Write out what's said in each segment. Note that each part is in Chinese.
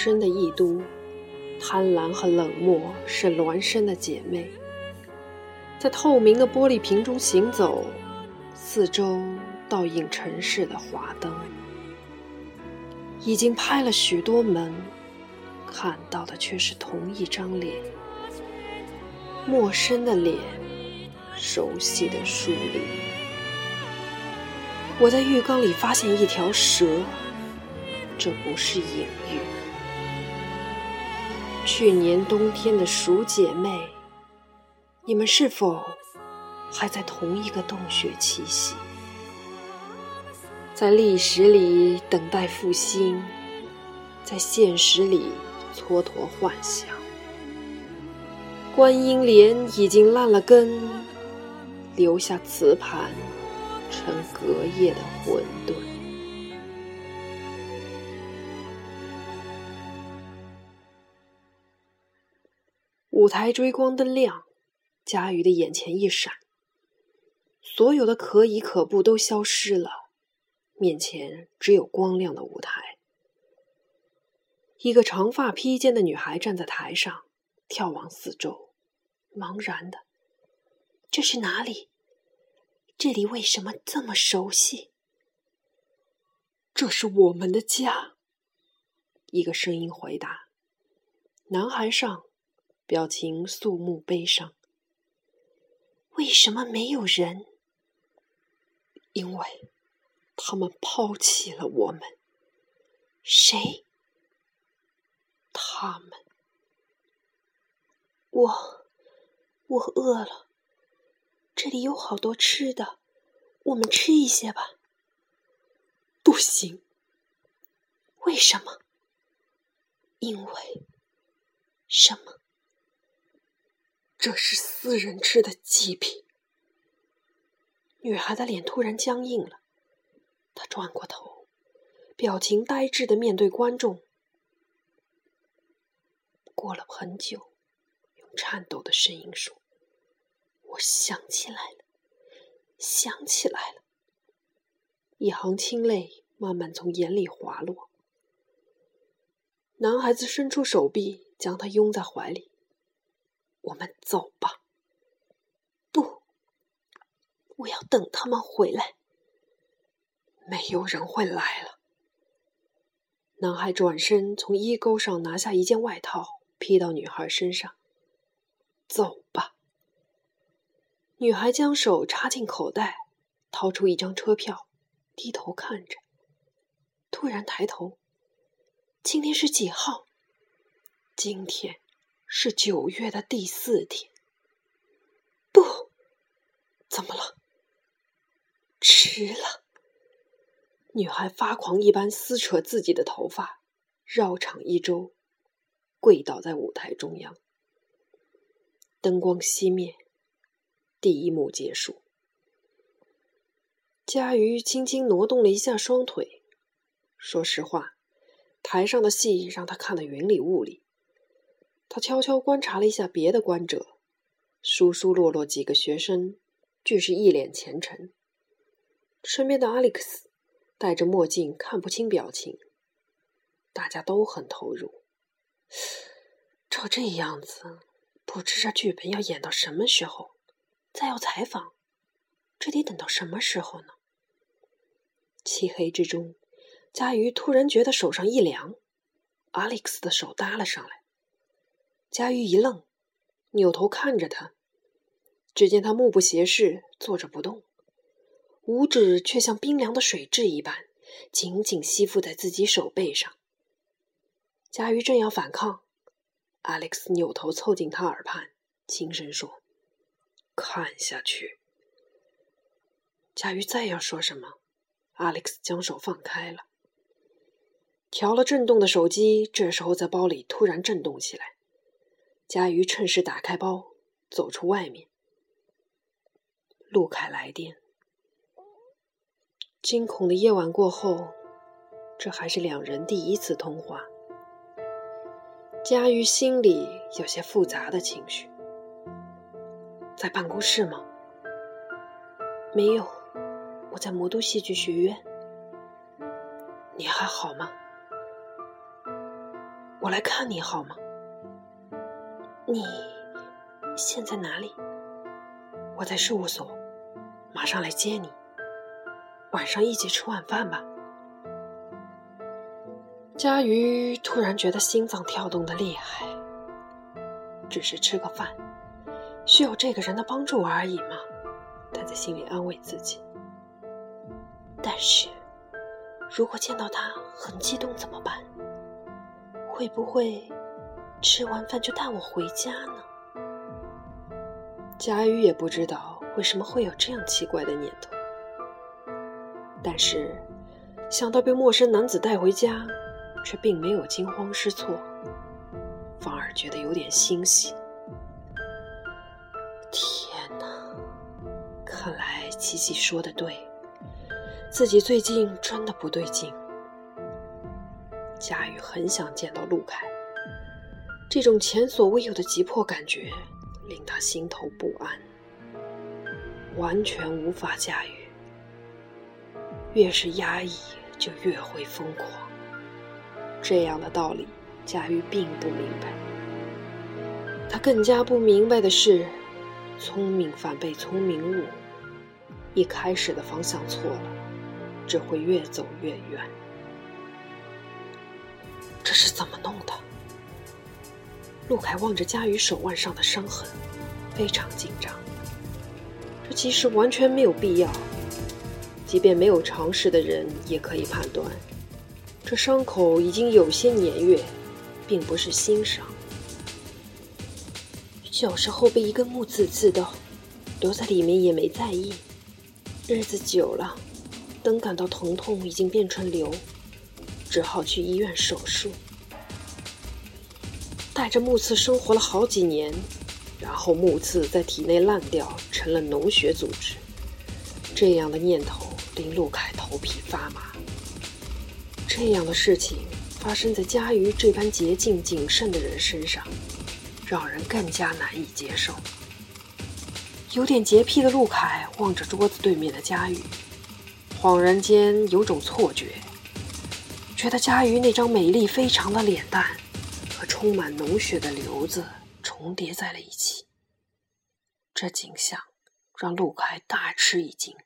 深的异都，贪婪和冷漠是孪生的姐妹。在透明的玻璃瓶中行走，四周倒映城市的华灯。已经拍了许多门，看到的却是同一张脸，陌生的脸，熟悉的疏离。我在浴缸里发现一条蛇，这不是隐喻。去年冬天的鼠姐妹，你们是否还在同一个洞穴栖息？在历史里等待复兴，在现实里蹉跎幻想。观音莲已经烂了根，留下瓷盘，成隔夜的馄饨。舞台追光灯亮，佳瑜的眼前一闪，所有的可以可不都消失了。面前只有光亮的舞台，一个长发披肩的女孩站在台上，眺望四周，茫然的。这是哪里？这里为什么这么熟悉？这是我们的家。一个声音回答。男孩上，表情肃穆悲伤。为什么没有人？因为。他们抛弃了我们。谁？他们。我，我饿了。这里有好多吃的，我们吃一些吧。不行。为什么？因为什么？这是私人吃的祭品。女孩的脸突然僵硬了。他转过头，表情呆滞的面对观众。过了很久，用颤抖的声音说：“我想起来了，想起来了。”一行清泪慢慢从眼里滑落。男孩子伸出手臂，将她拥在怀里。“我们走吧。”“不，我要等他们回来。”没有人会来了。男孩转身从衣钩上拿下一件外套，披到女孩身上。走吧。女孩将手插进口袋，掏出一张车票，低头看着。突然抬头：“今天是几号？”“今天是九月的第四天。”“不，怎么了？”“迟了。”女孩发狂一般撕扯自己的头发，绕场一周，跪倒在舞台中央。灯光熄灭，第一幕结束。佳瑜轻轻挪动了一下双腿。说实话，台上的戏让他看得云里雾里。他悄悄观察了一下别的观者，疏疏落落几个学生，俱是一脸虔诚。身边的阿历克斯。戴着墨镜，看不清表情。大家都很投入。照这样子，不知这剧本要演到什么时候？再要采访，这得等到什么时候呢？漆黑之中，佳瑜突然觉得手上一凉。阿历克斯的手搭了上来。佳瑜一愣，扭头看着他，只见他目不斜视，坐着不动。五指却像冰凉的水蛭一般，紧紧吸附在自己手背上。佳瑜正要反抗，Alex 扭头凑近他耳畔，轻声说：“看下去。”佳瑜再要说什么，Alex 将手放开了。调了震动的手机，这时候在包里突然震动起来。佳瑜趁势打开包，走出外面。陆凯来电。惊恐的夜晚过后，这还是两人第一次通话。佳瑜心里有些复杂的情绪。在办公室吗？没有，我在魔都戏剧学院。你还好吗？我来看你好吗？你现在哪里？我在事务所，马上来接你。晚上一起吃晚饭吧。佳瑜突然觉得心脏跳动的厉害。只是吃个饭，需要这个人的帮助而已嘛。他在心里安慰自己。但是，如果见到他很激动怎么办？会不会吃完饭就带我回家呢？佳雨也不知道为什么会有这样奇怪的念头。但是，想到被陌生男子带回家，却并没有惊慌失措，反而觉得有点欣喜。天哪！看来琪琪说的对，自己最近真的不对劲。佳玉很想见到陆凯，这种前所未有的急迫感觉令他心头不安，完全无法驾驭。越是压抑，就越会疯狂。这样的道理，佳玉并不明白。他更加不明白的是，聪明反被聪明误。一开始的方向错了，只会越走越远。这是怎么弄的？陆凯望着佳宇手腕上的伤痕，非常紧张。这其实完全没有必要。即便没有常识的人也可以判断，这伤口已经有些年月，并不是新伤。小时候被一根木刺刺到，留在里面也没在意。日子久了，等感到疼痛已经变成瘤，只好去医院手术。带着木刺生活了好几年，然后木刺在体内烂掉，成了脓血组织。这样的念头。令陆凯头皮发麻。这样的事情发生在佳瑜这般洁净谨慎的人身上，让人更加难以接受。有点洁癖的陆凯望着桌子对面的佳瑜，恍然间有种错觉，觉得佳瑜那张美丽非常的脸蛋和充满脓血的瘤子重叠在了一起。这景象让陆凯大吃一惊。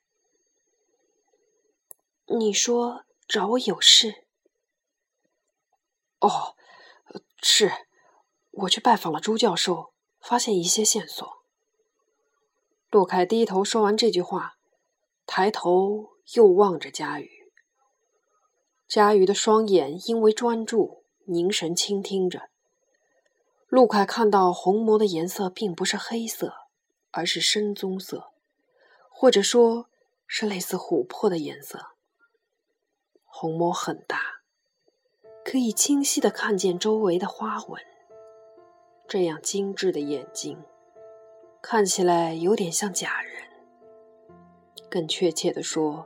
你说找我有事？哦，是，我去拜访了朱教授，发现一些线索。陆凯低头说完这句话，抬头又望着佳瑜。佳瑜的双眼因为专注凝神倾听着。陆凯看到虹膜的颜色并不是黑色，而是深棕色，或者说是类似琥珀的颜色。虹膜很大，可以清晰的看见周围的花纹。这样精致的眼睛，看起来有点像假人。更确切的说，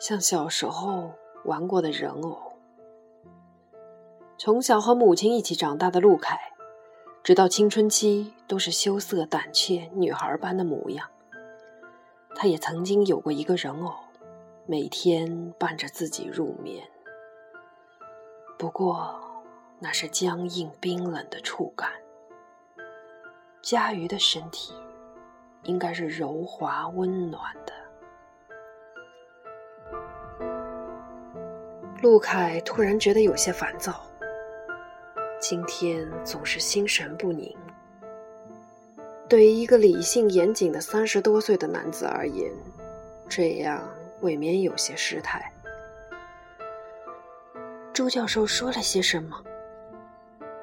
像小时候玩过的人偶。从小和母亲一起长大的陆凯，直到青春期都是羞涩胆怯女孩般的模样。他也曾经有过一个人偶。每天伴着自己入眠，不过那是僵硬冰冷的触感。佳瑜的身体应该是柔滑温暖的。陆凯突然觉得有些烦躁，今天总是心神不宁。对于一个理性严谨的三十多岁的男子而言，这样。未免有些失态。朱教授说了些什么？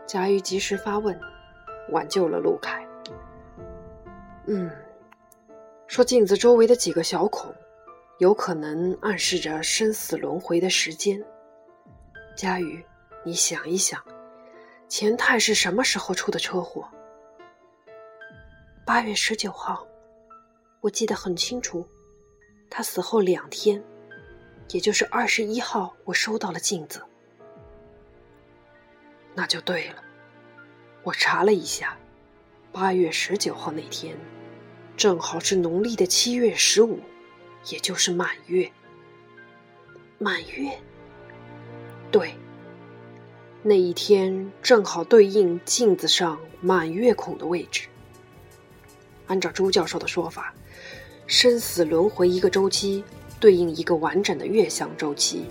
贾玉及时发问，挽救了陆凯。嗯，说镜子周围的几个小孔，有可能暗示着生死轮回的时间。佳宇，你想一想，钱太是什么时候出的车祸？八月十九号，我记得很清楚。他死后两天，也就是二十一号，我收到了镜子。那就对了，我查了一下，八月十九号那天，正好是农历的七月十五，也就是满月。满月？对，那一天正好对应镜子上满月孔的位置。按照朱教授的说法，生死轮回一个周期对应一个完整的月相周期。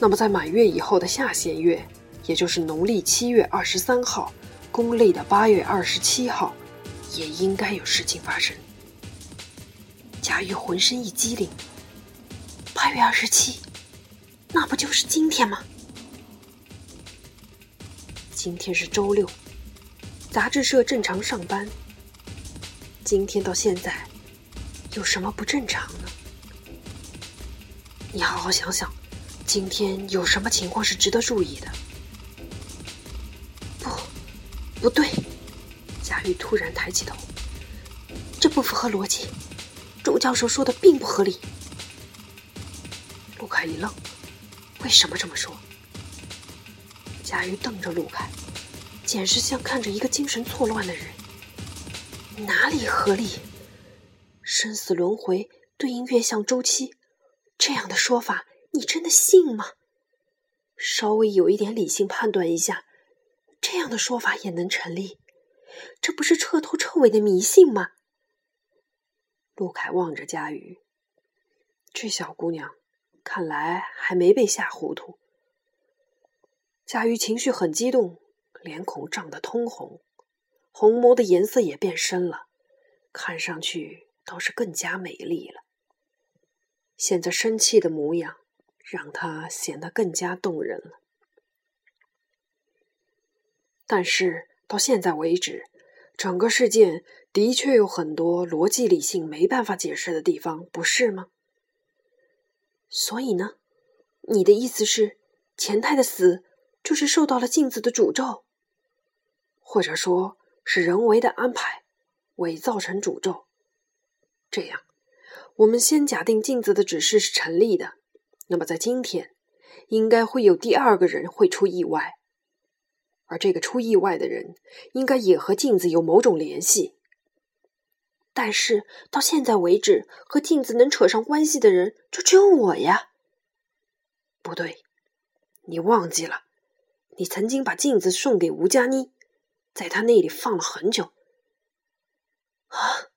那么，在满月以后的下弦月，也就是农历七月二十三号，公历的八月二十七号，也应该有事情发生。贾玉浑身一激灵，八月二十七，那不就是今天吗？今天是周六，杂志社正常上班。今天到现在，有什么不正常呢？你好好想想，今天有什么情况是值得注意的？不，不对！贾玉突然抬起头，这不符合逻辑。朱教授说的并不合理。陆凯一愣，为什么这么说？贾玉瞪着陆凯，简直像看着一个精神错乱的人。哪里合理？生死轮回对应月相周期，这样的说法你真的信吗？稍微有一点理性判断一下，这样的说法也能成立？这不是彻头彻尾的迷信吗？陆凯望着佳瑜，这小姑娘看来还没被吓糊涂。佳瑜情绪很激动，脸孔涨得通红，红眸的颜色也变深了，看上去倒是更加美丽了。现在生气的模样，让她显得更加动人了。但是到现在为止，整个事件的确有很多逻辑理性没办法解释的地方，不是吗？所以呢，你的意思是钱太的死？就是受到了镜子的诅咒，或者说是人为的安排，伪造成诅咒。这样，我们先假定镜子的指示是成立的。那么，在今天，应该会有第二个人会出意外，而这个出意外的人，应该也和镜子有某种联系。但是到现在为止，和镜子能扯上关系的人，就只有我呀。不对，你忘记了。你曾经把镜子送给吴佳妮，在她那里放了很久。啊！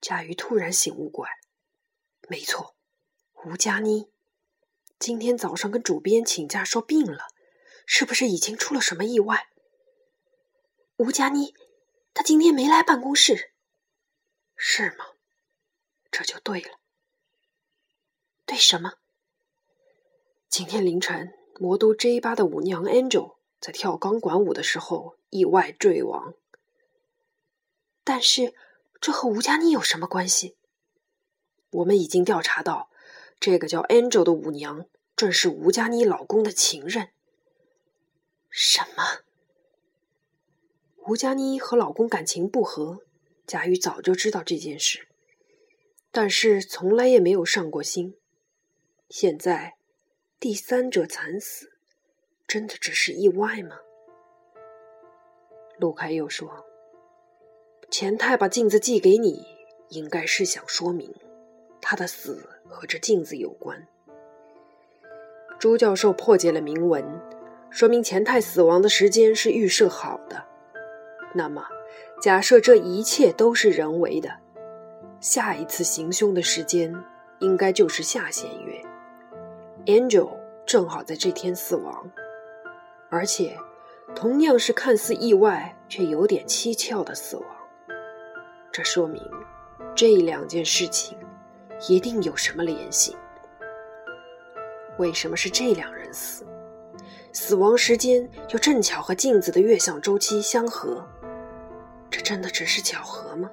佳瑜突然醒悟过来，没错，吴佳妮今天早上跟主编请假说病了，是不是已经出了什么意外？吴佳妮，她今天没来办公室，是吗？这就对了。对什么？今天凌晨。魔都 J 八的舞娘 Angel 在跳钢管舞的时候意外坠亡，但是这和吴佳妮有什么关系？我们已经调查到，这个叫 Angel 的舞娘正是吴佳妮老公的情人。什么？吴佳妮和老公感情不和，贾雨早就知道这件事，但是从来也没有上过心。现在。第三者惨死，真的只是意外吗？陆凯又说：“钱太把镜子寄给你，应该是想说明他的死和这镜子有关。”朱教授破解了铭文，说明钱太死亡的时间是预设好的。那么，假设这一切都是人为的，下一次行凶的时间应该就是下弦月。Angel 正好在这天死亡，而且同样是看似意外却有点蹊跷的死亡。这说明这两件事情一定有什么联系。为什么是这两人死？死亡时间又正巧和镜子的月相周期相合？这真的只是巧合吗？